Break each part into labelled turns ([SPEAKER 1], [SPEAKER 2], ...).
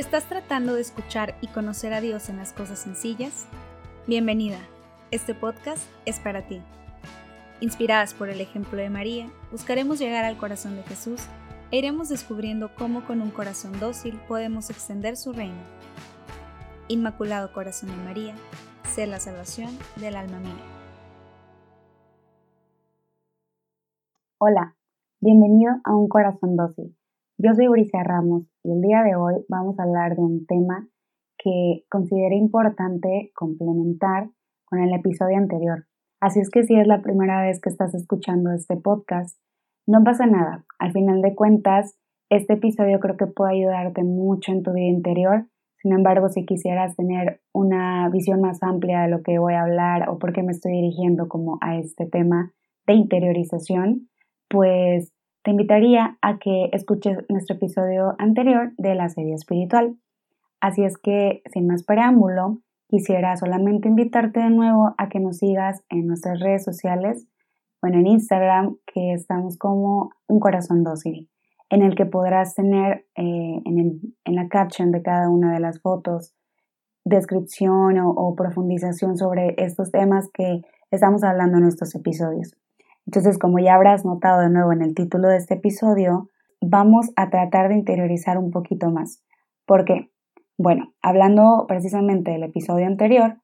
[SPEAKER 1] ¿Estás tratando de escuchar y conocer a Dios en las cosas sencillas? Bienvenida, este podcast es para ti. Inspiradas por el ejemplo de María, buscaremos llegar al corazón de Jesús e iremos descubriendo cómo con un corazón dócil podemos extender su reino. Inmaculado Corazón de María, sé la salvación del alma mía.
[SPEAKER 2] Hola, bienvenido a Un Corazón Dócil. Yo soy Bricia Ramos y el día de hoy vamos a hablar de un tema que consideré importante complementar con el episodio anterior. Así es que si es la primera vez que estás escuchando este podcast, no pasa nada. Al final de cuentas, este episodio creo que puede ayudarte mucho en tu vida interior. Sin embargo, si quisieras tener una visión más amplia de lo que voy a hablar o por qué me estoy dirigiendo como a este tema de interiorización, pues te invitaría a que escuches nuestro episodio anterior de la serie espiritual. Así es que, sin más preámbulo, quisiera solamente invitarte de nuevo a que nos sigas en nuestras redes sociales, bueno, en Instagram, que estamos como un corazón dócil, en el que podrás tener eh, en, la caption de cada una de las fotos descripción o profundización sobre estos temas que estamos hablando en nuestros episodios. Entonces, como ya habrás notado de nuevo en el título de este episodio, vamos a tratar de interiorizar un poquito más. ¿Por qué? Bueno, hablando precisamente del episodio anterior,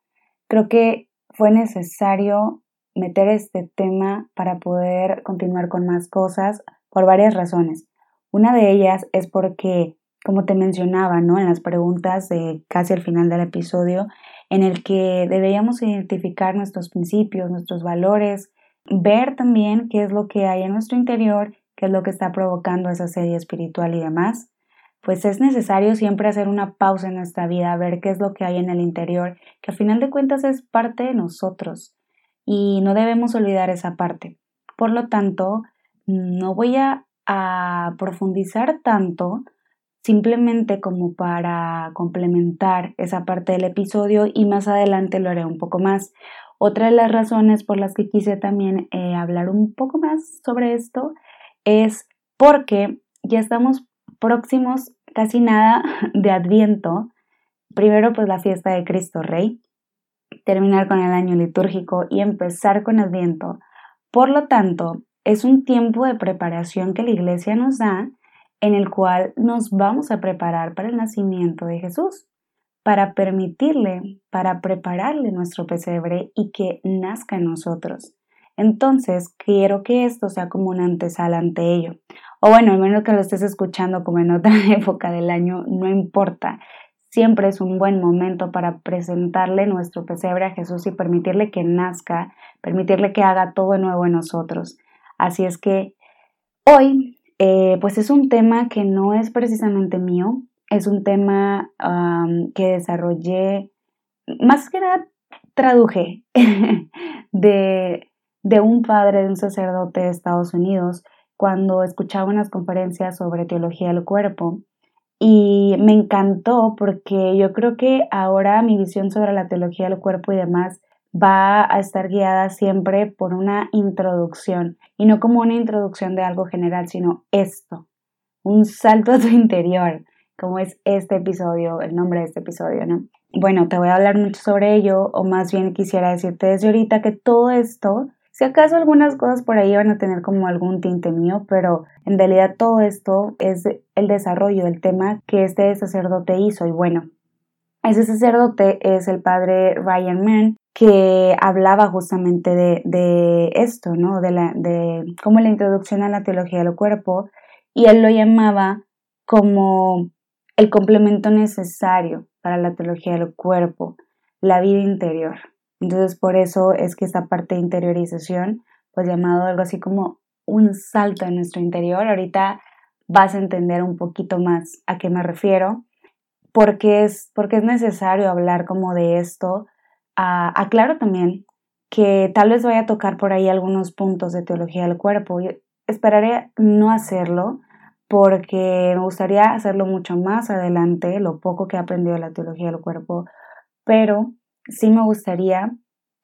[SPEAKER 2] creo que fue necesario meter este tema para poder continuar con más cosas por varias razones. Una de ellas es porque, como te mencionaba, ¿no? En las preguntas de casi al final del episodio, en el que debíamos identificar nuestros principios, nuestros valores, ver también qué es lo que hay en nuestro interior, qué es lo que está provocando esa serie espiritual y demás, pues es necesario siempre hacer una pausa en nuestra vida, ver qué es lo que hay en el interior, que al final de cuentas es parte de nosotros y no debemos olvidar esa parte. Por lo tanto, no voy a profundizar tanto simplemente como para complementar esa parte del episodio y más adelante lo haré un poco más. Otra de las razones por las que quise también eh, hablar un poco más sobre esto es porque ya estamos próximos casi nada de Adviento. Primero pues la fiesta de Cristo Rey, terminar con el año litúrgico y empezar con Adviento. Por lo tanto, es un tiempo de preparación que la iglesia nos da en el cual nos vamos a preparar para el nacimiento de Jesús para permitirle, para prepararle nuestro pesebre y que nazca en nosotros. Entonces, quiero que esto sea como una antesala ante ello. O bueno, al menos que lo estés escuchando como en otra época del año, no importa. Siempre es un buen momento para presentarle nuestro pesebre a Jesús y permitirle que nazca, permitirle que haga todo nuevo en nosotros. Así es que hoy, eh, pues es un tema que no es precisamente mío, es un tema que desarrollé, más que nada traduje de, de un padre, de un sacerdote de Estados Unidos, cuando escuchaba unas conferencias sobre teología del cuerpo. Y me encantó porque yo creo que ahora mi visión sobre la teología del cuerpo y demás va a estar guiada siempre por una introducción y no como una introducción de algo general, sino esto, un salto a tu interior, como es este episodio, el nombre de este episodio, ¿no? Bueno, te voy a hablar mucho sobre ello, o más bien quisiera decirte desde ahorita que todo esto, si acaso algunas cosas por ahí van a tener como algún tinte mío, pero en realidad todo esto es el desarrollo del tema que este sacerdote hizo. Y bueno, ese sacerdote es el padre Ryan Mann, que hablaba justamente de, esto, ¿no? De, la, de la introducción a la teología del cuerpo, y él lo llamaba como el complemento necesario para la teología del cuerpo, la vida interior. Entonces, por eso es que esta parte de interiorización, pues llamado algo así como un salto en nuestro interior, ahorita vas a entender un poquito más a qué me refiero, porque es, porque es necesario hablar como de esto. Ah, aclaro también que tal vez vaya a tocar por ahí algunos puntos de teología del cuerpo. esperaré no hacerlo, porque me gustaría hacerlo mucho más adelante, lo poco que he aprendido de la teología del cuerpo, pero sí me gustaría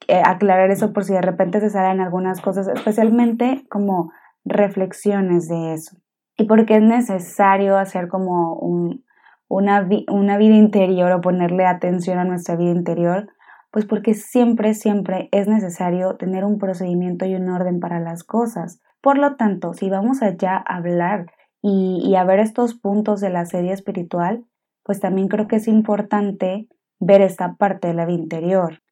[SPEAKER 2] eh, aclarar eso por si de repente se salen algunas cosas, especialmente como reflexiones de eso. Y porque es necesario hacer como un, una, una vida interior o ponerle atención a nuestra vida interior? Pues porque siempre, siempre es necesario tener un procedimiento y un orden para las cosas. Por lo tanto, si vamos allá a hablar y, y a ver estos puntos de la serie espiritual, pues también creo que es importante ver esta parte de la vida interior.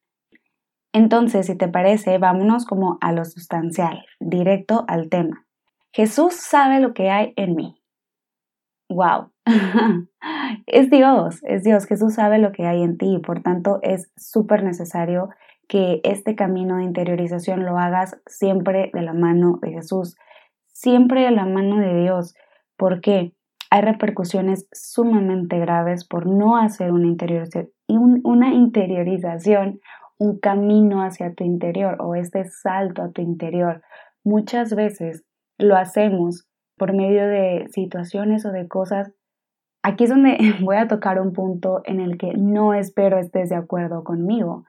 [SPEAKER 2] Entonces, si te parece, vámonos como a lo sustancial, directo al tema. Jesús sabe lo que hay en mí. ¡Wow! es Dios, es Dios. Jesús sabe lo que hay en ti y por tanto es súper necesario que este camino de interiorización lo hagas siempre de la mano de Jesús, siempre de la mano de Dios. Porque Hay repercusiones sumamente graves por no hacer una interiorización, una interiorización un camino hacia tu interior o este salto a tu interior. Muchas veces lo hacemos por medio de situaciones o de cosas. Aquí es donde voy a tocar un punto en el que no espero estés de acuerdo conmigo,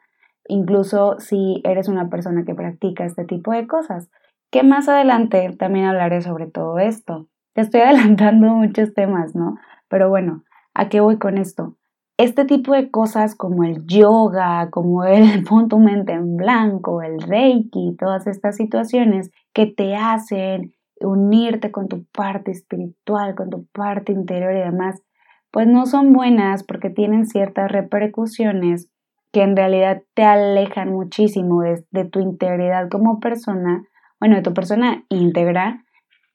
[SPEAKER 2] incluso si eres una persona que practica este tipo de cosas, que más adelante también hablaré sobre todo esto. Te estoy adelantando muchos temas, ¿no? Pero bueno, ¿a qué voy con esto? este tipo de cosas como el yoga, como el pon tu mente en blanco, el reiki, todas estas situaciones que te hacen unirte con tu parte espiritual, con tu parte interior y demás, pues no son buenas porque tienen ciertas repercusiones que en realidad te alejan muchísimo de, de tu integridad como persona, bueno, de tu persona íntegra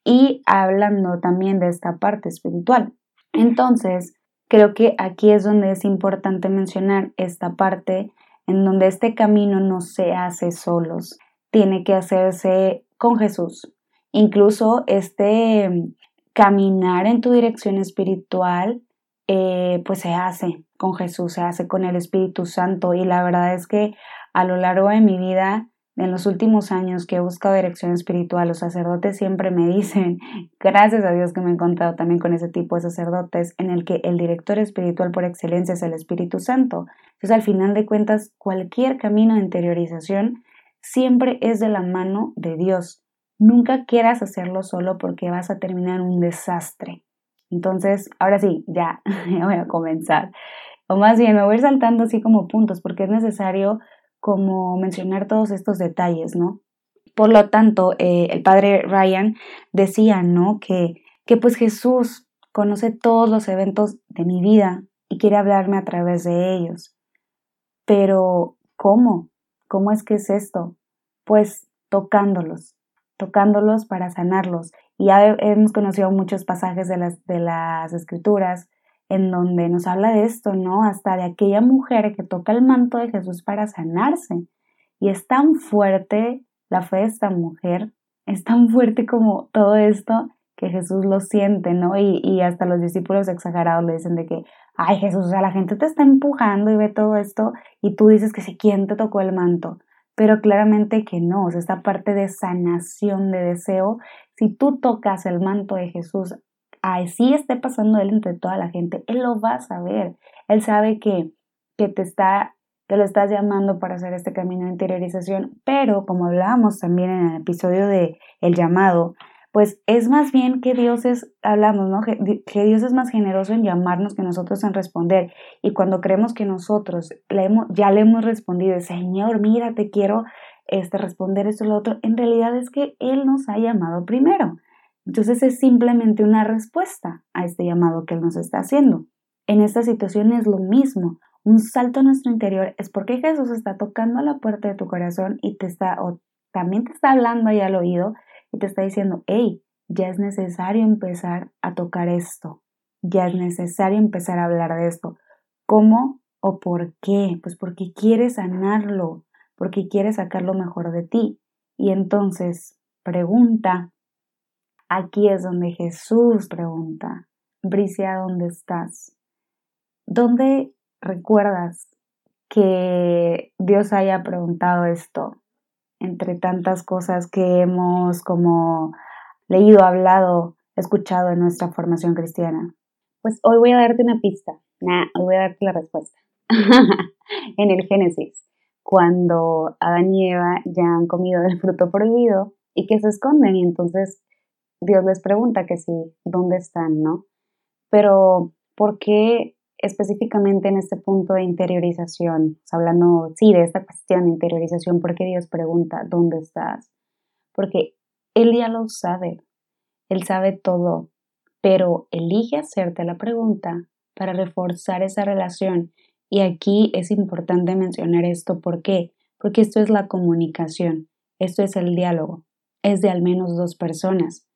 [SPEAKER 2] y hablando también de esta parte espiritual. Entonces, Creo que aquí es donde es importante mencionar esta parte en donde este camino no se hace solos, tiene que hacerse con Jesús. Incluso este mm, caminar en tu dirección espiritual, eh, pues se hace con Jesús, se hace con el Espíritu Santo. Y la verdad es que a lo largo de mi vida en los últimos años que he buscado dirección espiritual, los sacerdotes siempre me dicen, gracias a Dios que me he encontrado también con ese tipo de sacerdotes, en el que el director espiritual por excelencia es el Espíritu Santo. Entonces, al final de cuentas, cualquier camino de interiorización siempre es de la mano de Dios. Nunca quieras hacerlo solo porque vas a terminar un desastre. Entonces, ahora sí, ya, voy a comenzar. O más bien, me voy a ir saltando así como puntos porque es necesario como mencionar todos estos detalles, ¿no? Por lo tanto, eh, el padre Ryan decía, ¿no? Que, que pues Jesús conoce todos los eventos de mi vida y quiere hablarme a través de ellos. Pero, ¿cómo? ¿Cómo es que es esto? Pues tocándolos, tocándolos para sanarlos. Y ya hemos conocido muchos pasajes de las, de las escrituras en donde nos habla de esto, ¿no? Hasta de aquella mujer que toca el manto de Jesús para sanarse. Y es tan fuerte la fe de esta mujer, es tan fuerte como todo esto que Jesús lo siente, ¿no? Y, y hasta los discípulos exagerados le dicen de que, ay Jesús, o sea, la gente te está empujando y ve todo esto y tú dices que si quién te tocó el manto. Pero claramente que no, o sea, esta parte de sanación de deseo, si tú tocas el manto de Jesús así esté pasando él entre toda la gente, él lo va a saber. Él sabe que, que te está te lo estás llamando para hacer este camino de interiorización, pero como hablábamos también en el episodio de El llamado, pues es más bien que Dios es, hablamos, ¿no? Que, Dios es más generoso en llamarnos que nosotros en responder. Y cuando creemos que nosotros le hemos, ya le hemos respondido, Señor, mira, te quiero este, responder esto y lo otro, en realidad es que Él nos ha llamado primero. Entonces es simplemente una respuesta a este llamado que Él nos está haciendo. En esta situación es lo mismo. Un salto a nuestro interior es porque Jesús está tocando la puerta de tu corazón y te está, o también te está hablando ahí al oído y te está diciendo, hey, ya es necesario empezar a tocar esto. Ya es necesario empezar a hablar de esto. ¿Cómo o por qué? Pues porque quieres sanarlo, porque quieres sacar lo mejor de ti. Y entonces, pregunta, Aquí es donde Jesús pregunta, Bricia, ¿dónde estás? ¿Dónde recuerdas que Dios haya preguntado esto? Entre tantas cosas que hemos como leído, hablado, escuchado en nuestra formación cristiana. Pues hoy voy a darte una pista. Nah, hoy voy a darte la respuesta. en el Génesis, cuando Adán y Eva ya han comido del fruto prohibido y que se esconden y entonces Dios les pregunta que sí, ¿dónde están, no? Pero, ¿por qué específicamente en este punto de interiorización, hablando, sí, de esta cuestión de interiorización, porque Dios pregunta, ¿dónde estás? Porque Él ya lo sabe, Él sabe todo, pero elige hacerte la pregunta para reforzar esa relación. Y aquí es importante mencionar esto, ¿por qué? Porque esto es la comunicación, esto es el diálogo, es de al menos dos personas.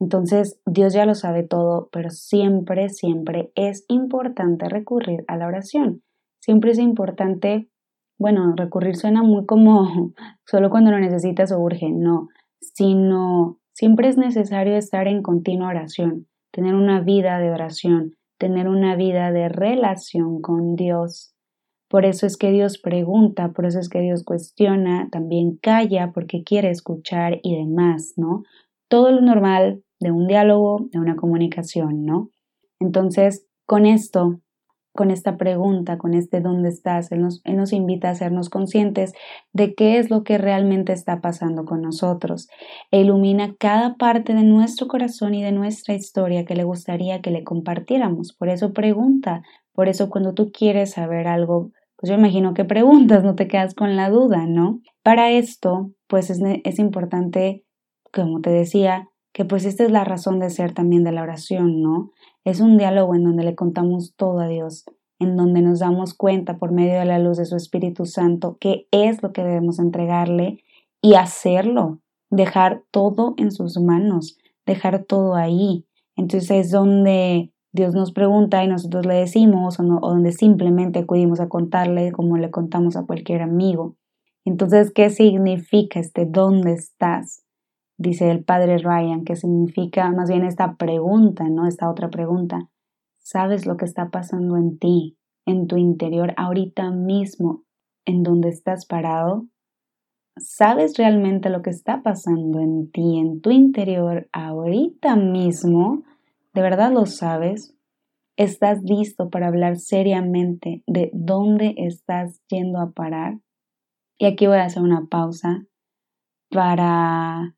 [SPEAKER 2] Entonces, Dios ya lo sabe todo, pero siempre, siempre es importante recurrir a la oración. Siempre es importante, bueno, recurrir suena muy como solo cuando lo necesitas o urge, no, sino siempre es necesario estar en continua oración, tener una vida de oración, tener una vida de relación con Dios. Por eso es que Dios pregunta, por eso es que Dios cuestiona, también calla porque quiere escuchar y demás, ¿no? Todo lo normal de un diálogo, de una comunicación, ¿no? Entonces, con esto, con esta pregunta, con este dónde estás, él nos, invita a hacernos conscientes de qué es lo que realmente está pasando con nosotros. E ilumina cada parte de nuestro corazón y de nuestra historia que le gustaría que le compartiéramos. Por eso pregunta, por eso cuando tú quieres saber algo, pues yo imagino que preguntas, no te quedas con la duda, ¿no? Para esto, pues es, es importante, como te decía, que pues esta es la razón de ser también de la oración, ¿no? Es un diálogo en donde le contamos todo a Dios, en donde nos damos cuenta por medio de la luz de su Espíritu Santo qué es lo que debemos entregarle y hacerlo, dejar todo en sus manos, dejar todo ahí. Entonces es donde Dios nos pregunta y nosotros le decimos o, o donde simplemente acudimos a contarle como le contamos a cualquier amigo. Entonces, ¿qué significa este dónde estás? Dice el padre Ryan, que significa más bien esta pregunta, ¿no? Esta otra pregunta. ¿Sabes lo que está pasando en ti, en tu interior, ahorita mismo, en donde estás parado? ¿Sabes realmente lo que está pasando en ti, en tu interior, ahorita mismo? ¿De verdad lo sabes? ¿Estás listo para hablar seriamente de dónde estás yendo a parar? Y aquí voy a hacer una pausa para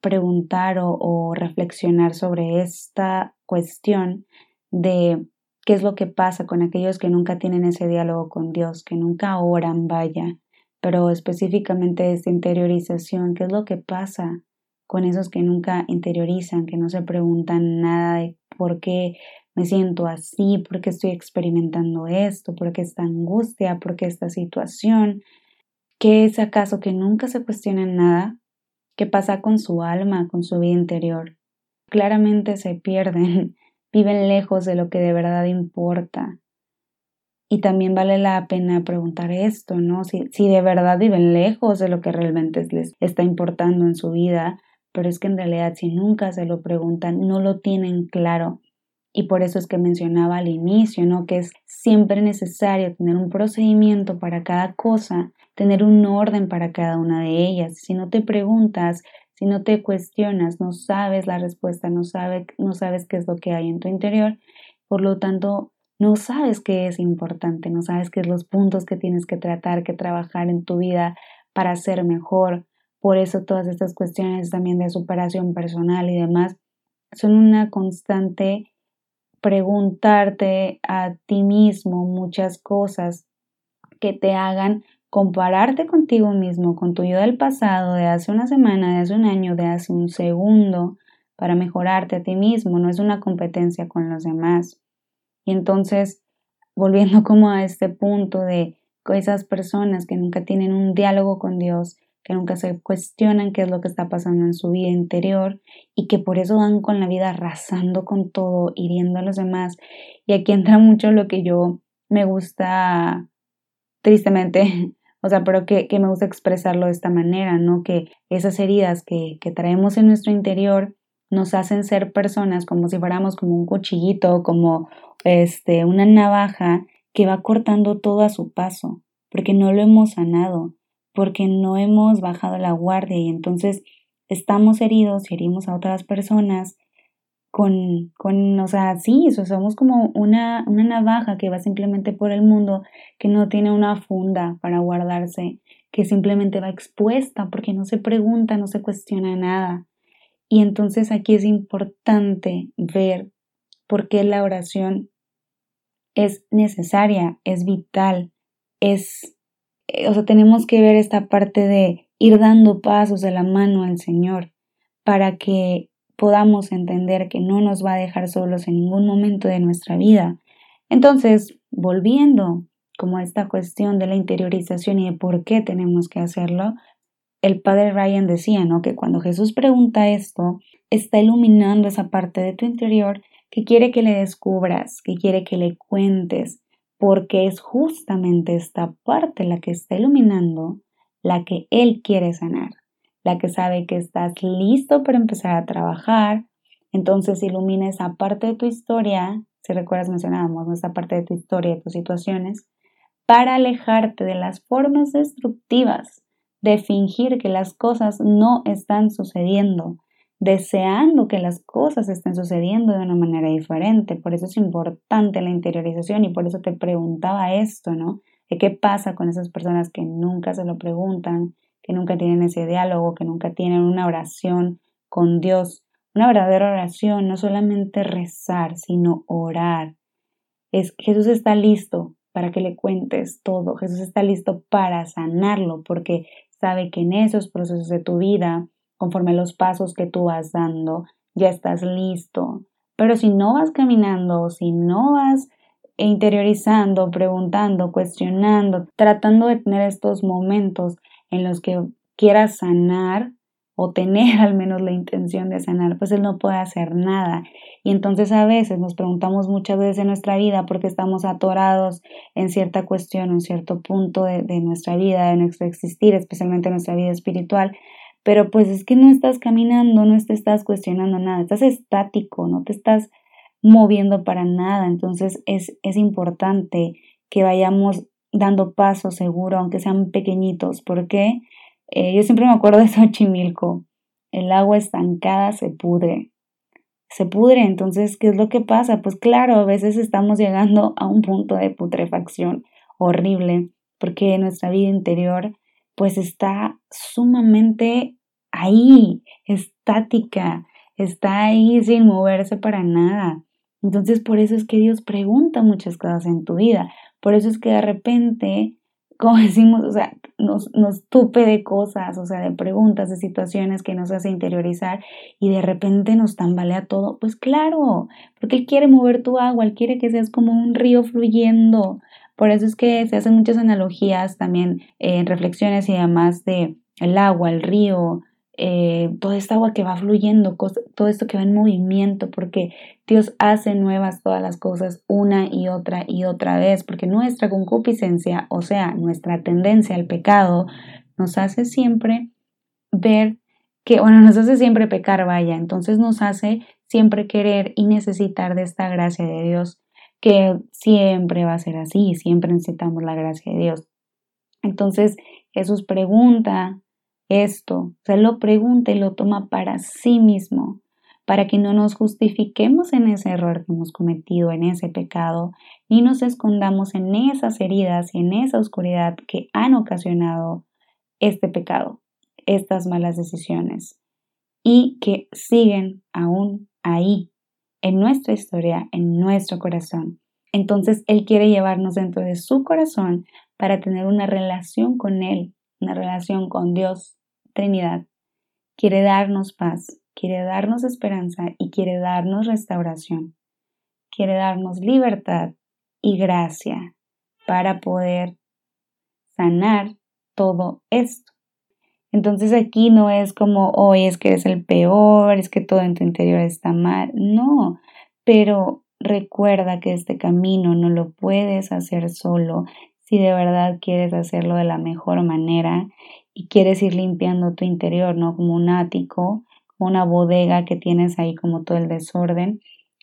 [SPEAKER 2] preguntar o, reflexionar sobre esta cuestión de qué es lo que pasa con aquellos que nunca tienen ese diálogo con Dios, que nunca oran, vaya, pero específicamente esta interiorización, qué es lo que pasa con esos que nunca interiorizan, que no se preguntan nada de por qué me siento así, por qué estoy experimentando esto, por qué esta angustia, por qué esta situación, ¿qué es acaso que nunca se cuestionan nada? ¿Qué pasa con su alma, con su vida interior? Claramente se pierden, viven lejos de lo que de verdad importa. Y también vale la pena preguntar esto, ¿no? Si, si de verdad viven lejos de lo que realmente les está importando en su vida, pero es que en realidad si nunca se lo preguntan, no lo tienen claro. Y por eso es que mencionaba al inicio, ¿no? Que es siempre necesario tener un procedimiento para cada cosa tener un orden para cada una de ellas. Si no te preguntas, si no te cuestionas, no sabes la respuesta, no, no sabes qué es lo que hay en tu interior, por lo tanto, no sabes qué es importante, no sabes qué es los puntos que tienes que tratar, que trabajar en tu vida para ser mejor. Por eso todas estas cuestiones también de superación personal y demás son una constante preguntarte a ti mismo muchas cosas que te hagan compararte contigo mismo, con tu yo del pasado, de hace una semana, de hace un año, de hace un segundo, para mejorarte a ti mismo, no es una competencia con los demás. Y entonces, volviendo como a este punto de esas personas que nunca tienen un diálogo con Dios, que nunca se cuestionan qué es lo que está pasando en su vida interior y que por eso van con la vida arrasando con todo, hiriendo a los demás. Y aquí entra mucho lo que yo me gusta, tristemente, o sea, pero que, me gusta expresarlo de esta manera, ¿no? Que esas heridas que, que traemos en nuestro interior nos hacen ser personas como si fuéramos como un cuchillito, como este, una navaja que va cortando todo a su paso, porque no lo hemos sanado, porque no hemos bajado la guardia y entonces estamos heridos y herimos a otras personas con, con, o sea, sí, somos como una, una navaja que va simplemente por el mundo, que no tiene una funda para guardarse, que simplemente va expuesta porque no se pregunta, no se cuestiona nada. Y entonces aquí es importante ver por qué la oración es necesaria, es vital, es, eh, o sea, tenemos que ver esta parte de ir dando pasos de la mano al Señor para que podamos entender que no nos va a dejar solos en ningún momento de nuestra vida. Entonces, volviendo como a esta cuestión de la interiorización y de por qué tenemos que hacerlo, el padre Ryan decía, ¿no? Que cuando Jesús pregunta esto, está iluminando esa parte de tu interior que quiere que le descubras, que quiere que le cuentes, porque es justamente esta parte la que está iluminando, la que Él quiere sanar, la que sabe que estás listo para empezar a trabajar, entonces ilumina esa parte de tu historia, si recuerdas mencionábamos, ¿no? esa parte de tu historia, de tus situaciones, para alejarte de las formas destructivas de fingir que las cosas no están sucediendo, deseando que las cosas estén sucediendo de una manera diferente. Por eso es importante la interiorización y por eso te preguntaba esto, ¿no? ¿Qué pasa con esas personas que nunca se lo preguntan, que nunca tienen ese diálogo, que nunca tienen una oración con Dios? Una verdadera oración, no solamente rezar, sino orar. Es, Jesús está listo para que le cuentes todo. Jesús está listo para sanarlo porque sabe que en esos procesos de tu vida, conforme los pasos que tú vas dando, ya estás listo. Pero si no vas caminando, si no vas interiorizando, preguntando, cuestionando, tratando de tener estos momentos en los que quieras sanar, o tener al menos la intención de sanar, pues él no puede hacer nada. Y entonces a veces nos preguntamos muchas veces en nuestra vida porque estamos atorados en cierta cuestión, en cierto punto de, de nuestra vida, de nuestro existir, especialmente en nuestra vida espiritual. Pero pues es que no estás caminando, no te estás cuestionando nada, estás estático, no te estás moviendo para nada. Entonces es, es importante que vayamos dando pasos seguro, aunque sean pequeñitos. ¿Por qué? Eh, yo siempre me acuerdo de Xochimilco. El agua estancada se pudre. Se pudre, entonces, ¿qué es lo que pasa? Pues claro, a veces estamos llegando a un punto de putrefacción horrible, porque nuestra vida interior pues está sumamente ahí, estática, está ahí sin moverse para nada. Entonces, por eso es que Dios pregunta muchas cosas en tu vida. Por eso es que de repente como decimos, o sea, nos, nos tupe de cosas, o sea, de preguntas, de situaciones que nos hace interiorizar y de repente nos tambalea todo. Pues claro, porque Él quiere mover tu agua, Él quiere que seas como un río fluyendo. Por eso es que se hacen muchas analogías también en reflexiones y demás de el agua, el río, eh, toda esta agua que va fluyendo, todo esto que va en movimiento, porque Dios hace nuevas todas las cosas una y otra y otra vez, porque nuestra concupiscencia, o sea, nuestra tendencia al pecado, nos hace siempre ver que, bueno, nos hace siempre pecar, vaya, entonces nos hace siempre querer y necesitar de esta gracia de Dios, que siempre va a ser así, siempre necesitamos la gracia de Dios. Entonces Jesús pregunta esto, se lo pregunta y lo toma para sí mismo, para que no nos justifiquemos en ese error que hemos cometido, en ese pecado, ni nos escondamos en esas heridas y en esa oscuridad que han ocasionado este pecado, estas malas decisiones, y que siguen aún ahí, en nuestra historia, en nuestro corazón. Entonces Él quiere llevarnos dentro de su corazón para tener una relación con Él, una relación con Dios, Trinidad quiere darnos paz, quiere darnos esperanza y quiere darnos restauración. Quiere darnos libertad y gracia para poder sanar todo esto. Entonces aquí no es como, hoy es que eres el peor, es que todo en tu interior está mal. No, pero recuerda que este camino no lo puedes hacer solo si de verdad quieres hacerlo de la mejor manera y quieres ir limpiando tu interior, ¿no? Como un ático, como una bodega que tienes ahí como todo el desorden.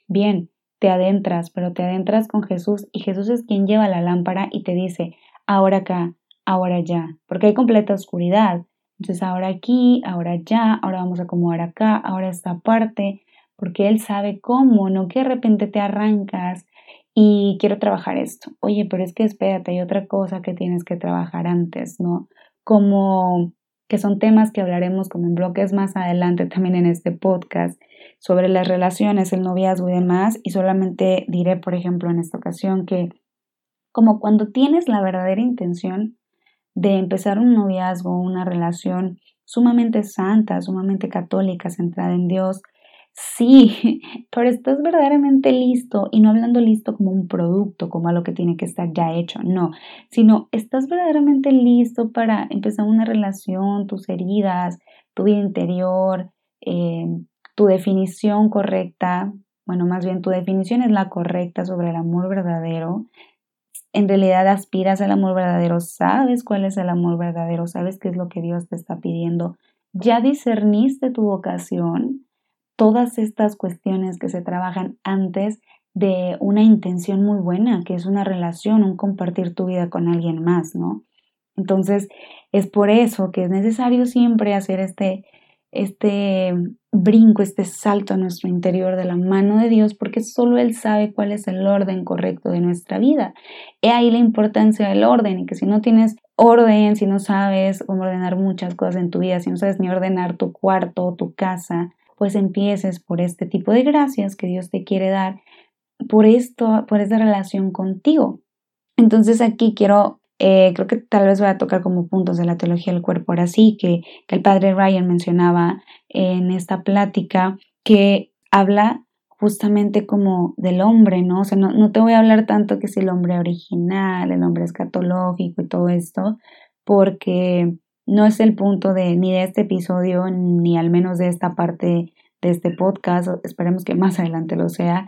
[SPEAKER 2] Bien, te adentras, pero te adentras con Jesús y Jesús es quien lleva la lámpara y te dice, ahora acá, ahora ya, porque hay completa oscuridad. Entonces ahora aquí, ahora ya, ahora vamos a acomodar acá, ahora esta parte, porque Él sabe cómo, no que de repente te arrancas y quiero trabajar esto. Oye, pero es que espérate, hay otra cosa que tienes que trabajar antes, ¿no? Como que son temas que hablaremos como en bloques más adelante también en este podcast sobre las relaciones, el noviazgo y demás. Y solamente diré, por ejemplo, en esta ocasión que como cuando tienes la verdadera intención de empezar un noviazgo, una relación sumamente santa, sumamente católica, centrada en Dios, Sí, pero estás verdaderamente listo y no hablando listo como un producto, como algo que tiene que estar ya hecho, no, sino estás verdaderamente listo para empezar una relación, tus heridas, tu vida interior, eh, tu definición correcta, bueno, más bien tu definición es la correcta sobre el amor verdadero. En realidad aspiras al amor verdadero, sabes cuál es el amor verdadero, sabes qué es lo que Dios te está pidiendo. Ya discerniste tu vocación, todas estas cuestiones que se trabajan antes de una intención muy buena, que es una relación, un compartir tu vida con alguien más, ¿no? Entonces, es por eso que es necesario siempre hacer este, este brinco, este salto a nuestro interior de la mano de Dios, porque solo Él sabe cuál es el orden correcto de nuestra vida. He ahí la importancia del orden, y que si no tienes orden, si no sabes cómo ordenar muchas cosas en tu vida, si no sabes ni ordenar tu cuarto, tu casa, pues empieces por este tipo de gracias que Dios te quiere dar por esto, por esta relación contigo. Entonces aquí quiero, eh, creo que tal vez voy a tocar como puntos de la teología del cuerpo ahora sí, que, que el padre Ryan mencionaba en esta plática, que habla justamente como del hombre, ¿no? O sea, no, no, te voy a hablar tanto que si el hombre original, el hombre escatológico y todo esto, porque no es el punto de ni de este episodio, ni al menos de esta parte de este podcast, esperemos que más adelante lo sea,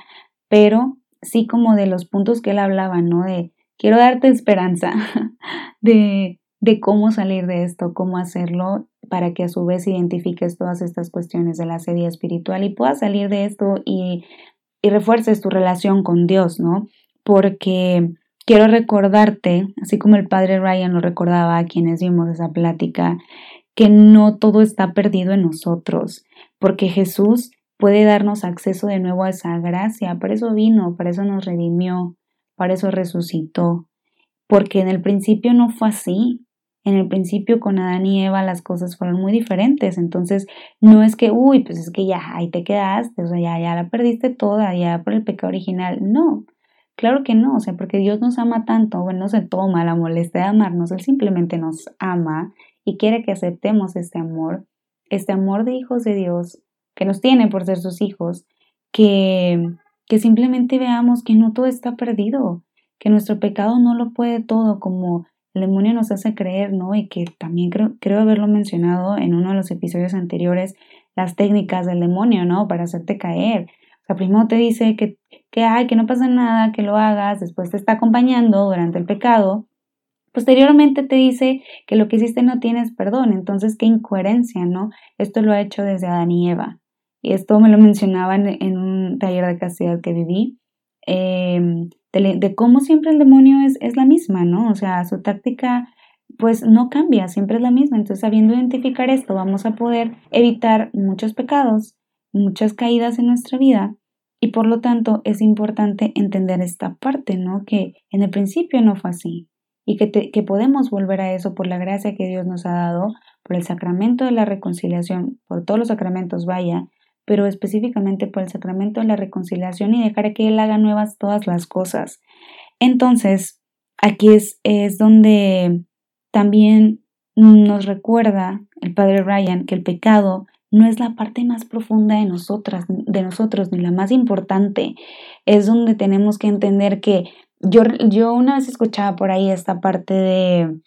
[SPEAKER 2] pero sí como de los puntos que él hablaba, ¿no? De quiero darte esperanza de, de cómo salir de esto, cómo hacerlo para que a su vez identifiques todas estas cuestiones de la sedia espiritual y puedas salir de esto y, y refuerces tu relación con Dios, ¿no? Porque Quiero recordarte, así como el padre Ryan lo recordaba a quienes vimos esa plática, que no todo está perdido en nosotros, porque Jesús puede darnos acceso de nuevo a esa gracia, para eso vino, para eso nos redimió, para eso resucitó, porque en el principio no fue así. En el principio con Adán y Eva las cosas fueron muy diferentes, entonces no es que, uy, pues es que ya ahí te quedaste, o sea, ya, ya la perdiste toda, ya por el pecado original, no, Claro que no, o sea, porque Dios nos ama tanto, bueno, no se toma la molestia de amarnos, Él simplemente nos ama y quiere que aceptemos este amor, este amor de hijos de Dios que nos tiene por ser sus hijos, que, que simplemente veamos que no todo está perdido, que nuestro pecado no lo puede todo como el demonio nos hace creer, ¿no? Y que también creo, creo haberlo mencionado en uno de los episodios anteriores, las técnicas del demonio, ¿no? Para hacerte caer. O sea, primero te dice que que hay, que no pasa nada, que lo hagas, después te está acompañando durante el pecado. Posteriormente te dice que lo que hiciste no tienes perdón, entonces qué incoherencia, ¿no? Esto lo ha hecho desde Adán y Eva. Y esto me lo mencionaban en, un taller de castidad que viví, em, de, cómo siempre el demonio es, es la misma, ¿no? O sea, su táctica pues no cambia, siempre es la misma. Entonces, sabiendo identificar esto, vamos a poder evitar muchos pecados, muchas caídas en nuestra vida y por lo tanto es importante entender esta parte, ¿no? Que en el principio no fue así y que, que podemos volver a eso por la gracia que Dios nos ha dado, por el sacramento de la reconciliación, por todos los sacramentos, vaya, pero específicamente por el sacramento de la reconciliación y dejar que Él haga nuevas todas las cosas. Entonces, aquí es, es donde también nos recuerda el padre Ryan que el pecado no es la parte más profunda de nosotras, de nosotros, ni la más importante. Es donde tenemos que entender que yo, yo una vez escuchaba por ahí esta parte de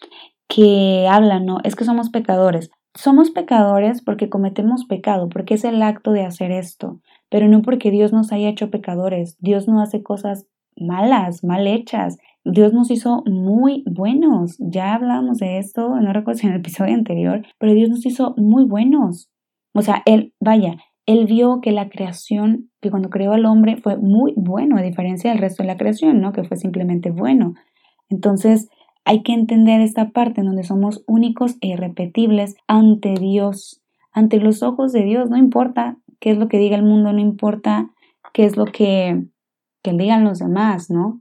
[SPEAKER 2] que habla, ¿no? Es que somos pecadores. Somos pecadores porque cometemos pecado, porque es el acto de hacer esto, pero no porque Dios nos haya hecho pecadores. Dios no hace cosas malas, mal hechas. Dios nos hizo muy buenos. Ya hablamos de esto, no recuerdo si en el episodio anterior, pero Dios nos hizo muy buenos. O sea, él, vaya, él vio que la creación, que cuando creó al hombre fue muy bueno, a diferencia del resto de la creación, ¿no? Que fue simplemente bueno. Entonces, hay que entender esta parte en donde somos únicos e irrepetibles ante Dios, ante los ojos de Dios. No importa qué es lo que diga el mundo, no importa qué es lo que, que digan los demás, ¿no?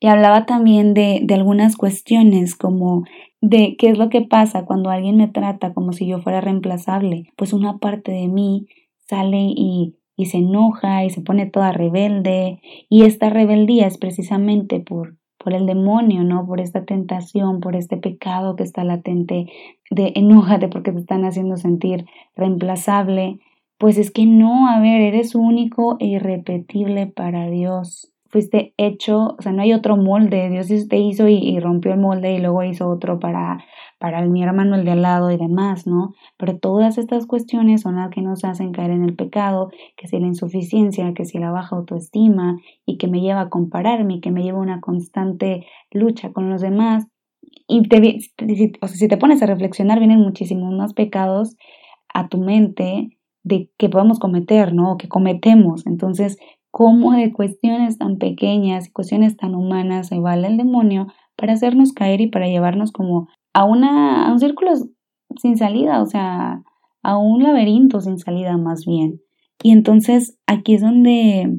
[SPEAKER 2] Y hablaba también de, de algunas cuestiones como de qué es lo que pasa cuando alguien me trata como si yo fuera reemplazable. Pues una parte de mí sale y, y se enoja y se pone toda rebelde y esta rebeldía es precisamente por por el demonio, ¿no? Por esta tentación, por este pecado que está latente de enójate porque te están haciendo sentir reemplazable. Pues es que no, a ver, eres único e irrepetible para Dios fuiste hecho, o sea, no hay otro molde, Dios te hizo y, rompió el molde y luego hizo otro para, para mi hermano, el de al lado y demás, ¿no? Pero todas estas cuestiones son las que nos hacen caer en el pecado, que si la insuficiencia, que si la baja autoestima y que me lleva a compararme, que me lleva a una constante lucha con los demás. Y te, o sea, si te pones a reflexionar, vienen muchísimos más pecados a tu mente de que podemos cometer, ¿no? O que cometemos. Entonces, cómo de cuestiones tan pequeñas y cuestiones tan humanas se vale el demonio para hacernos caer y para llevarnos como a, una, a un círculo sin salida, o sea, a un laberinto sin salida más bien. Y entonces aquí es donde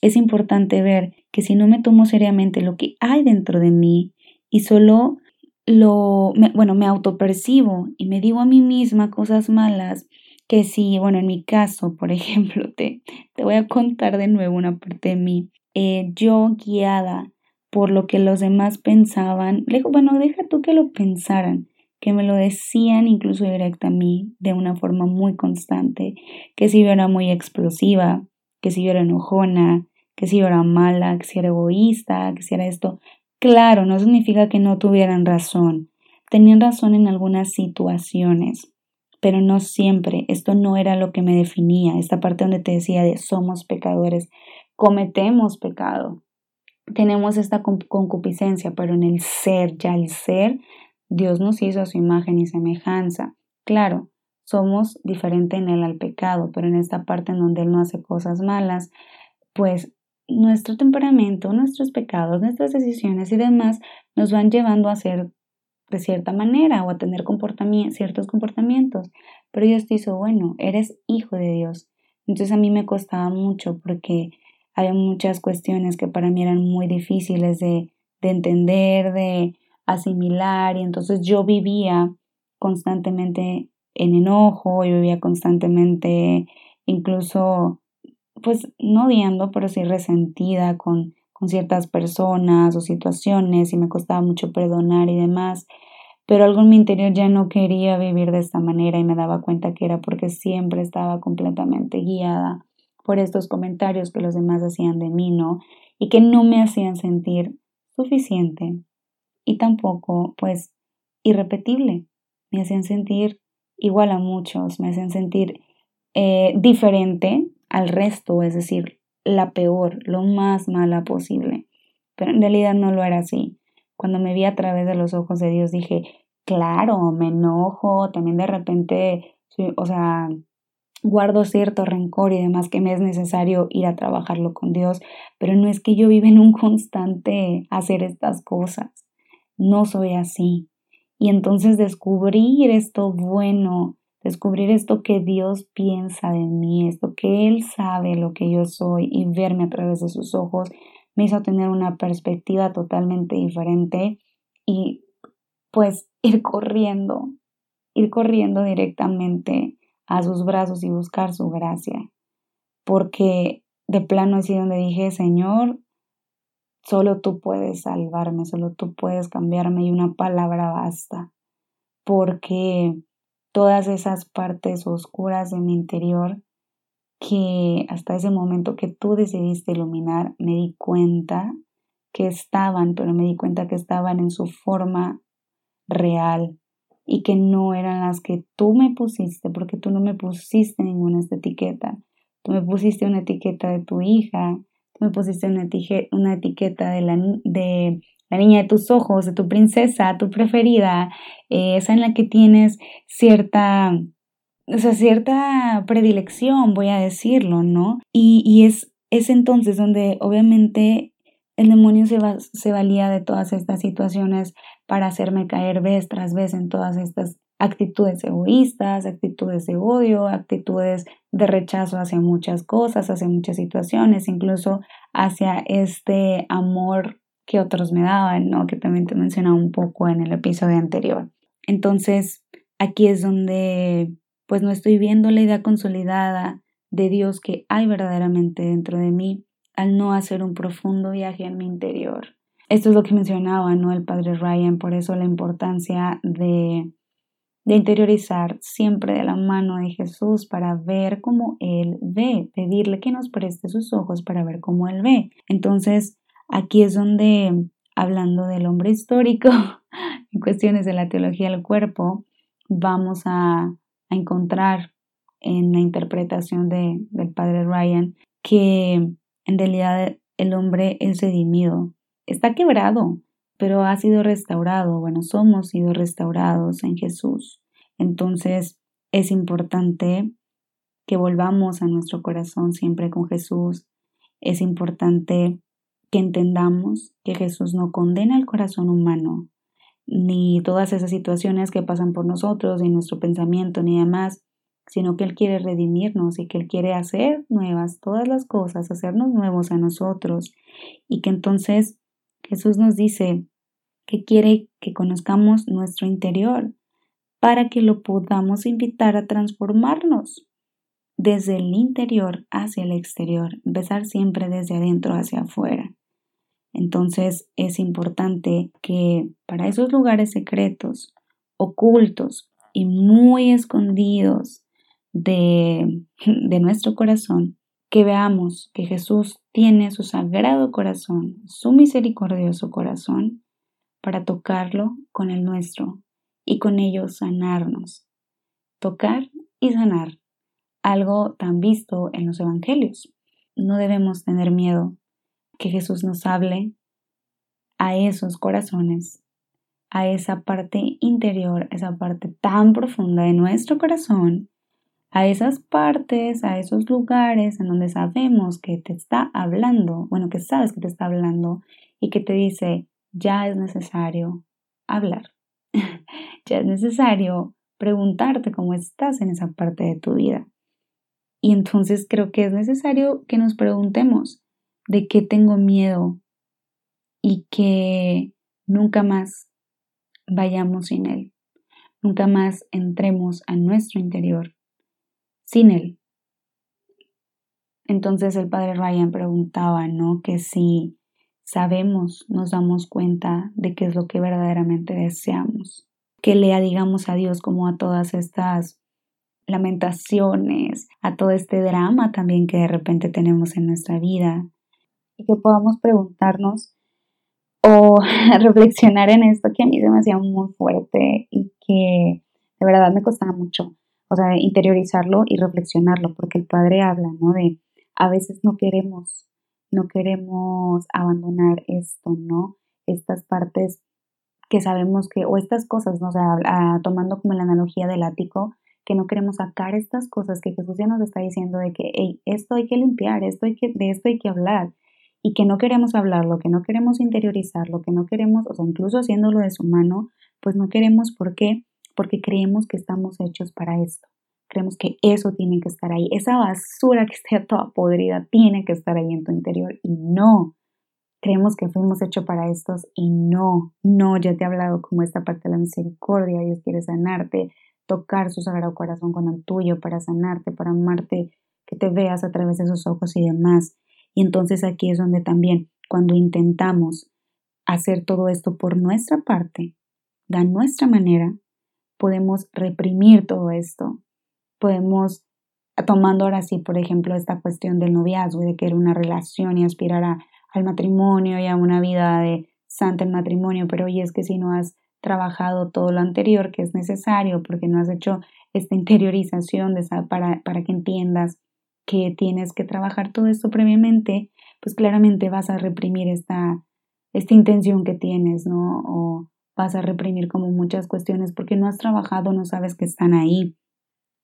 [SPEAKER 2] es importante ver que si no me tomo seriamente lo que hay dentro de mí y solo lo, bueno, me autopercibo y me digo a mí misma cosas malas que si, bueno, en mi caso, por ejemplo, te, te voy a contar de nuevo una parte de mí, eh, yo guiada por lo que los demás pensaban, bueno, deja tú que lo pensaran, que me lo decían incluso directo a mí de una forma muy constante, que si yo era muy explosiva, que si yo era enojona, que si yo era mala, que si era egoísta, que si era esto. Claro, no significa que no tuvieran razón. Tenían razón en algunas situaciones, pero no siempre. Esto no era lo que me definía. Esta parte donde te decía de somos pecadores, cometemos pecado. Tenemos esta concupiscencia, pero en el ser, ya el ser, Dios nos hizo a su imagen y semejanza. Claro, somos diferente en él al pecado, pero en esta parte en donde él no hace cosas malas, pues nuestro temperamento, nuestros pecados, nuestras decisiones y demás nos van llevando a ser de cierta manera o a tener ciertos comportamientos. Pero Dios te hizo, bueno, eres hijo de Dios. Entonces a mí me costaba mucho porque había muchas cuestiones que para mí eran muy difíciles de, de entender, de asimilar y entonces yo vivía constantemente en enojo, yo vivía constantemente incluso pues no odiando, pero sí resentida con con ciertas personas o situaciones y me costaba mucho perdonar y demás, pero algo en mi interior ya no quería vivir de esta manera y me daba cuenta que era porque siempre estaba completamente guiada por estos comentarios que los demás hacían de mí, ¿no? Y que no me hacían sentir suficiente y tampoco, pues, irrepetible. Me hacían sentir igual a muchos, me hacían sentir eh, diferente al resto, es decir, la peor, lo más mala posible. Pero en realidad no lo era así. Cuando me vi a través de los ojos de Dios dije, claro, me enojo, también de repente, o sea, guardo cierto rencor y demás que me es necesario ir a trabajarlo con Dios, pero no es que yo viva en un constante hacer estas cosas. No soy así. Y entonces descubrir esto bueno descubrir esto que Dios piensa de mí, esto que Él sabe lo que yo soy y verme a través de sus ojos, me hizo tener una perspectiva totalmente diferente y pues ir corriendo, ir corriendo directamente a sus brazos y buscar su gracia. Porque de plano así donde dije, Señor, solo tú puedes salvarme, solo tú puedes cambiarme y una palabra basta. Porque todas esas partes oscuras de mi interior que hasta ese momento que tú decidiste iluminar me di cuenta que estaban, pero me di cuenta que estaban en su forma real y que no eran las que tú me pusiste, porque tú no me pusiste ninguna etiqueta. Tú me pusiste una etiqueta de tu hija, tú me pusiste una, una etiqueta de, la, de la niña de tus ojos, de tu princesa, tu preferida, eh, esa en la que tienes cierta, o sea, cierta predilección, voy a decirlo, ¿no? Y, y es, es entonces donde obviamente el demonio se, va, se valía de todas estas situaciones para hacerme caer vez tras vez en todas estas actitudes egoístas, actitudes de odio, actitudes de rechazo hacia muchas cosas, hacia muchas situaciones, incluso hacia este amor que otros me daban, ¿no? Que también te mencionaba un poco en el episodio anterior. Entonces, aquí es donde pues no estoy viendo la idea consolidada de Dios que hay verdaderamente dentro de mí al no hacer un profundo viaje en mi interior. Esto es lo que mencionaba, ¿no? El padre Ryan, por eso la importancia de, de interiorizar siempre de la mano de Jesús para ver cómo Él ve, pedirle que nos preste sus ojos para ver cómo Él ve. Entonces, aquí es donde, hablando del hombre histórico, en cuestiones de la teología del cuerpo, vamos a, encontrar en la interpretación de, del padre Ryan que en realidad el hombre es redimido, está quebrado, pero ha sido restaurado. Bueno, somos sido restaurados en Jesús. Entonces es importante que volvamos a nuestro corazón siempre con Jesús. Es importante que entendamos que Jesús no condena el corazón humano, ni todas esas situaciones que pasan por nosotros, ni nuestro pensamiento, ni demás, sino que Él quiere redimirnos y que Él quiere hacer nuevas todas las cosas, hacernos nuevos a nosotros, y que entonces Jesús nos dice que quiere que conozcamos nuestro interior para que lo podamos invitar a transformarnos desde el interior hacia el exterior, empezar siempre desde adentro hacia afuera. Entonces es importante que para esos lugares secretos, ocultos y muy escondidos de, de nuestro corazón, que veamos que Jesús tiene su sagrado corazón, su misericordioso corazón, para tocarlo con el nuestro y con ello sanarnos. Tocar y sanar, algo tan visto en los evangelios. No debemos tener miedo que Jesús nos hable a esos corazones, a esa parte interior, esa parte tan profunda de nuestro corazón a esas partes, a esos lugares en donde sabemos que te está hablando, bueno, que sabes que te está hablando y que te dice, ya es necesario hablar, ya es necesario preguntarte cómo estás en esa parte de tu vida. Y entonces creo que es necesario que nos preguntemos de qué tengo miedo y que nunca más vayamos sin él, nunca más entremos a nuestro interior sin él. Entonces el padre Ryan preguntaba, ¿no? Que si sabemos, nos damos cuenta de qué es lo que verdaderamente deseamos. Que lea, digamos, a Dios como a todas estas lamentaciones, a todo este drama también que de repente tenemos en nuestra vida. Y que podamos preguntarnos o reflexionar en esto que a mí se me hacía muy fuerte y que de verdad me costaba mucho o sea, interiorizarlo y reflexionarlo, porque el padre habla, ¿no? De a veces no queremos, no queremos abandonar esto, ¿no? Estas partes que sabemos que, o estas cosas, ¿no? O sea, tomando como la analogía del ático, que no queremos sacar estas cosas que Jesús ya nos está diciendo de que, hey, esto hay que limpiar, esto hay que, de esto hay que hablar, y que no queremos hablarlo, que no queremos interiorizarlo, que no queremos, o sea, incluso haciéndolo de su mano, pues no queremos, ¿por qué? porque creemos que estamos hechos para esto. Creemos que eso tiene que estar ahí. Esa basura que esté toda podrida tiene que estar ahí en tu interior y no. Creemos que fuimos hechos para estos y no, no, ya te he hablado como esta parte de la misericordia, Dios quiere sanarte, tocar su sagrado corazón con el tuyo para sanarte, para amarte, que te veas a través de sus ojos y demás. Y entonces aquí es donde también, cuando intentamos hacer todo esto por nuestra parte, de nuestra manera, podemos reprimir todo esto. Podemos, tomando ahora sí, por ejemplo, esta cuestión del noviazgo, de que era una relación y aspirar al matrimonio y a una vida de santa en matrimonio, pero oye, es que si no has trabajado todo lo anterior que es necesario, porque no has hecho esta interiorización de, para, para que entiendas que tienes que trabajar todo esto previamente, pues claramente vas a reprimir esta, esta intención que tienes, ¿no? O, vas a reprimir como muchas cuestiones porque no has trabajado, no sabes que están ahí.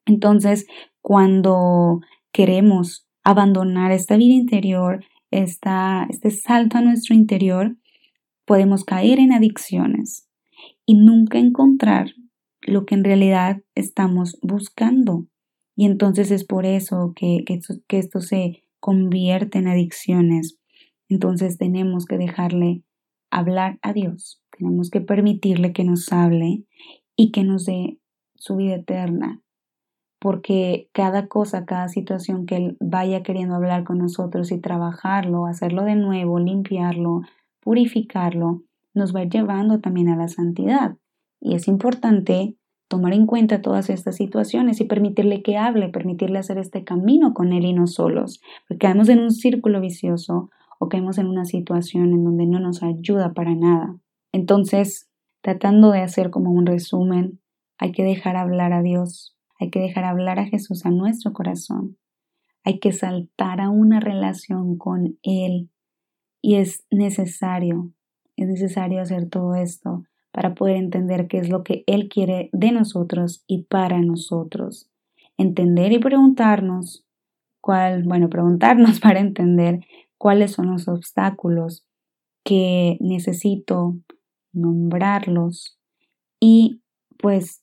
[SPEAKER 2] Entonces, cuando queremos abandonar esta vida interior, esta, este salto a nuestro interior, podemos caer en adicciones y nunca encontrar lo que en realidad estamos buscando. Y entonces es por eso que, que, esto, que esto se convierte en adicciones. Entonces tenemos que dejarle hablar a Dios, tenemos que permitirle que nos hable y que nos dé su vida eterna, porque cada cosa, cada situación que Él vaya queriendo hablar con nosotros y trabajarlo, hacerlo de nuevo, limpiarlo, purificarlo, nos va llevando también a la santidad. Y es importante tomar en cuenta todas estas situaciones y permitirle que hable, permitirle hacer este camino con Él y no solos, porque caemos en un círculo vicioso o caemos en una situación en donde no nos ayuda para nada. Entonces, tratando de hacer como un resumen, hay que dejar hablar a Dios, hay que dejar hablar a Jesús a nuestro corazón, hay que saltar a una relación con Él y es necesario, es necesario hacer todo esto para poder entender qué es lo que Él quiere de nosotros y para nosotros. Entender y preguntarnos cuál, bueno, preguntarnos para entender cuáles son los obstáculos que necesito nombrarlos y pues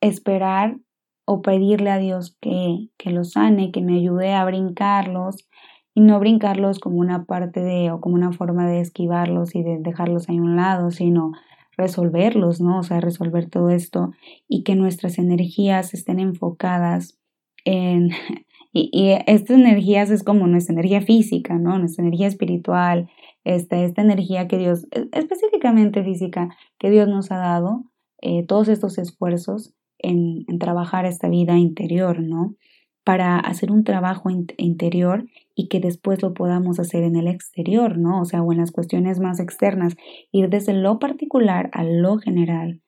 [SPEAKER 2] esperar o pedirle a Dios que, que los sane, que me ayude a brincarlos y no brincarlos como una parte de o como una forma de esquivarlos y de dejarlos ahí a un lado, sino resolverlos, ¿no? O sea, resolver todo esto y que nuestras energías estén enfocadas en... Y, y estas energías es como nuestra energía física, ¿no? Nuestra energía espiritual, esta, esta energía que Dios, e, específicamente física, que Dios nos ha dado, eh, todos estos esfuerzos en, en, trabajar esta vida interior, ¿no? Para hacer un trabajo interior y que después lo podamos hacer en el exterior, ¿no? O sea, o en las cuestiones más externas, ir desde lo particular a lo general.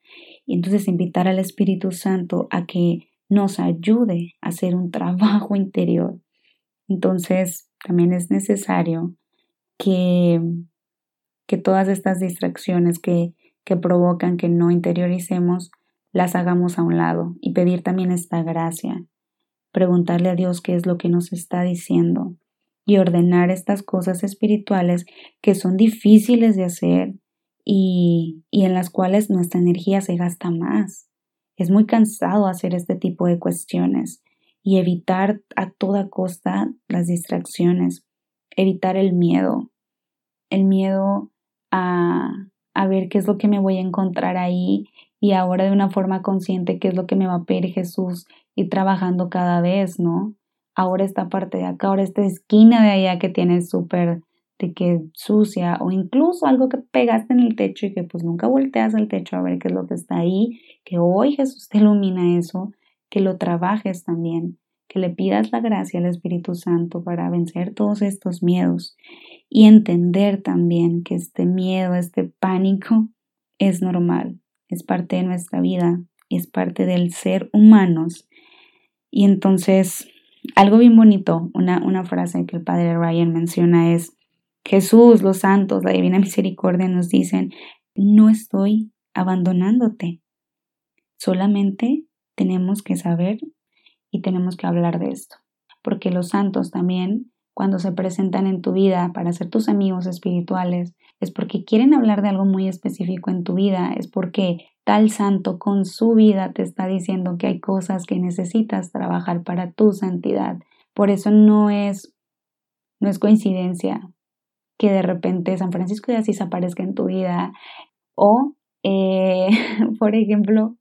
[SPEAKER 2] Y entonces invitar al Espíritu Santo a que nos ayude a hacer un trabajo interior. Entonces, también es necesario que, que todas estas distracciones que, que provocan que no interioricemos, las hagamos a un lado y pedir también esta gracia. Preguntarle a Dios qué es lo que nos está diciendo y ordenar estas cosas espirituales que son difíciles de hacer y, y en las cuales nuestra energía se gasta más. Es muy cansado hacer este tipo de cuestiones y evitar a toda costa las distracciones, evitar el miedo, el miedo a, a ver qué es lo que me voy a encontrar ahí y ahora de una forma consciente qué es lo que me va a pedir Jesús y trabajando cada vez, ¿no? Ahora esta parte de acá, ahora esta esquina de allá que tienes súper de que sucia o incluso algo que pegaste en el techo y que pues nunca volteas al techo a ver qué es lo que está ahí, que hoy Jesús te ilumina eso, que lo trabajes también, que le pidas la gracia al Espíritu Santo para vencer todos estos miedos y entender también que este miedo, este pánico es normal, es parte de nuestra vida, es parte del ser humanos. Y entonces algo bien bonito, una, una frase que el padre Ryan menciona es, Jesús, los santos, la divina misericordia nos dicen, no estoy abandonándote, solamente tenemos que saber y tenemos que hablar de esto, porque los santos también, cuando se presentan en tu vida para ser tus amigos espirituales, es porque quieren hablar de algo muy específico en tu vida, es porque tal santo con su vida te está diciendo que hay cosas que necesitas trabajar para tu santidad. Por eso no es, no es coincidencia que de repente San Francisco de Asís aparezca en tu vida o, eh, por ejemplo,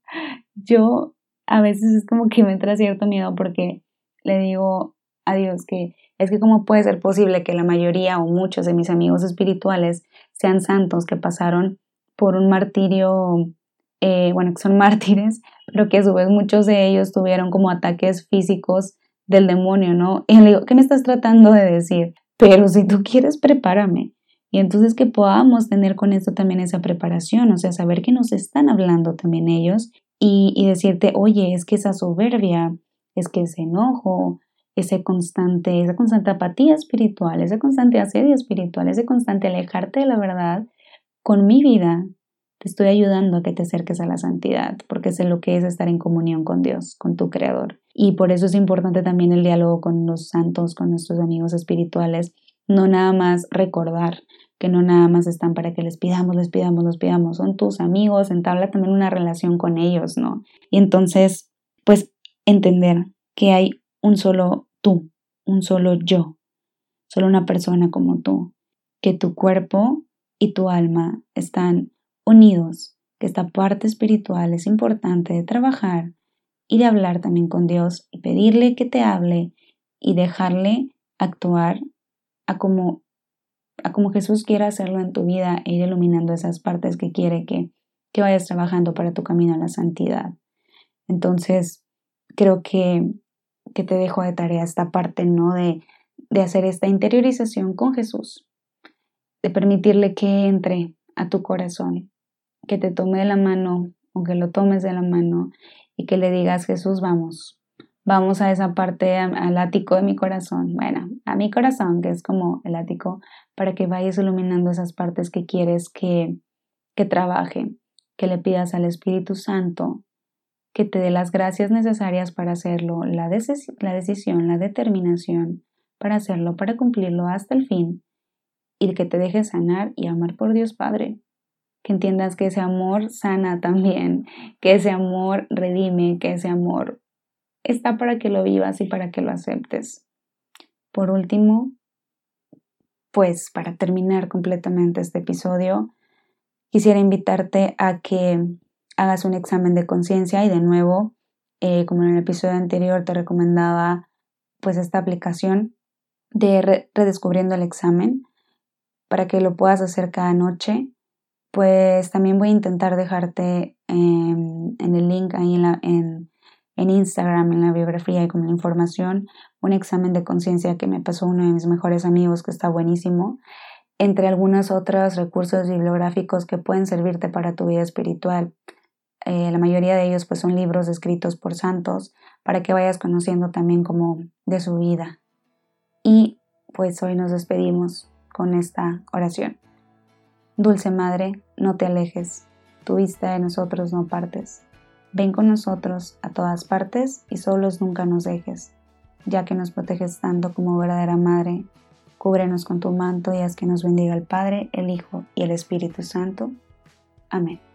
[SPEAKER 2] yo a veces es como que me entra cierto miedo porque le digo a Dios que es que cómo puede ser posible que la mayoría o muchos de mis amigos espirituales sean santos que pasaron por un martirio eh, bueno, que son mártires, pero que a su vez muchos de ellos tuvieron como ataques físicos del demonio, ¿no? Y le digo, ¿qué me estás tratando de decir? Pero si tú quieres, prepárame. Y entonces que podamos tener con esto también esa preparación, o sea, saber que nos están hablando también ellos y, decirte, oye, es que esa soberbia, es que ese enojo, ese constante, esa constante apatía espiritual, ese constante asedio espiritual, ese constante alejarte de la verdad, con mi vida te estoy ayudando a que te acerques a la santidad, porque sé lo que es estar en comunión con Dios, con tu Creador. Y por eso es importante también el diálogo con los santos, con nuestros amigos espirituales, no nada más recordar que no nada más están para que les pidamos, les pidamos, los pidamos, son tus amigos, entabla también una relación con ellos, ¿no? Y entonces, pues entender que hay un solo tú, un solo yo, solo una persona como tú, que tu cuerpo y tu alma están unidos, que esta parte espiritual es importante de trabajar y de hablar también con Dios y pedirle que te hable y dejarle actuar a como, a como Jesús quiera hacerlo en tu vida e ir iluminando esas partes que quiere que, que vayas trabajando para tu camino a la santidad. Entonces, creo que, que te dejo de tarea esta parte, ¿no? De, de hacer esta interiorización con Jesús, de permitirle que entre a tu corazón, que te tome de la mano o que lo tomes de la mano y que le digas, Jesús, vamos, vamos a esa parte, al ático de mi corazón, bueno, a mi corazón, que es como el ático, para que vayas iluminando esas partes que quieres que, que trabaje, que le pidas al Espíritu Santo que te dé las gracias necesarias para hacerlo, la, la decisión, la determinación para hacerlo, para cumplirlo hasta el fin, y que te dejes sanar y amar por Dios Padre. Que entiendas que ese amor sana también, que ese amor redime, que ese amor está para que lo vivas y para que lo aceptes. Por último, pues para terminar completamente este episodio, quisiera invitarte a que hagas un examen de conciencia y de nuevo, eh, como en el episodio anterior te recomendaba pues esta aplicación de redescubriendo el examen para que lo puedas hacer cada noche pues también voy a intentar dejarte en el link ahí en, en, Instagram, en la biografía y con la información, un examen de conciencia que me pasó uno de mis mejores amigos que está buenísimo, entre algunos otros recursos bibliográficos que pueden servirte para tu vida espiritual. Eh, la mayoría de ellos pues son libros escritos por santos para que vayas conociendo también como de su vida. Y pues hoy nos despedimos con esta oración. Dulce Madre, no te alejes, tu vista de nosotros no partes. Ven con nosotros a todas partes y solos nunca nos dejes, ya que nos proteges tanto como verdadera Madre. Cúbrenos con tu manto y haz que nos bendiga el Padre, el Hijo y el Espíritu Santo. Amén.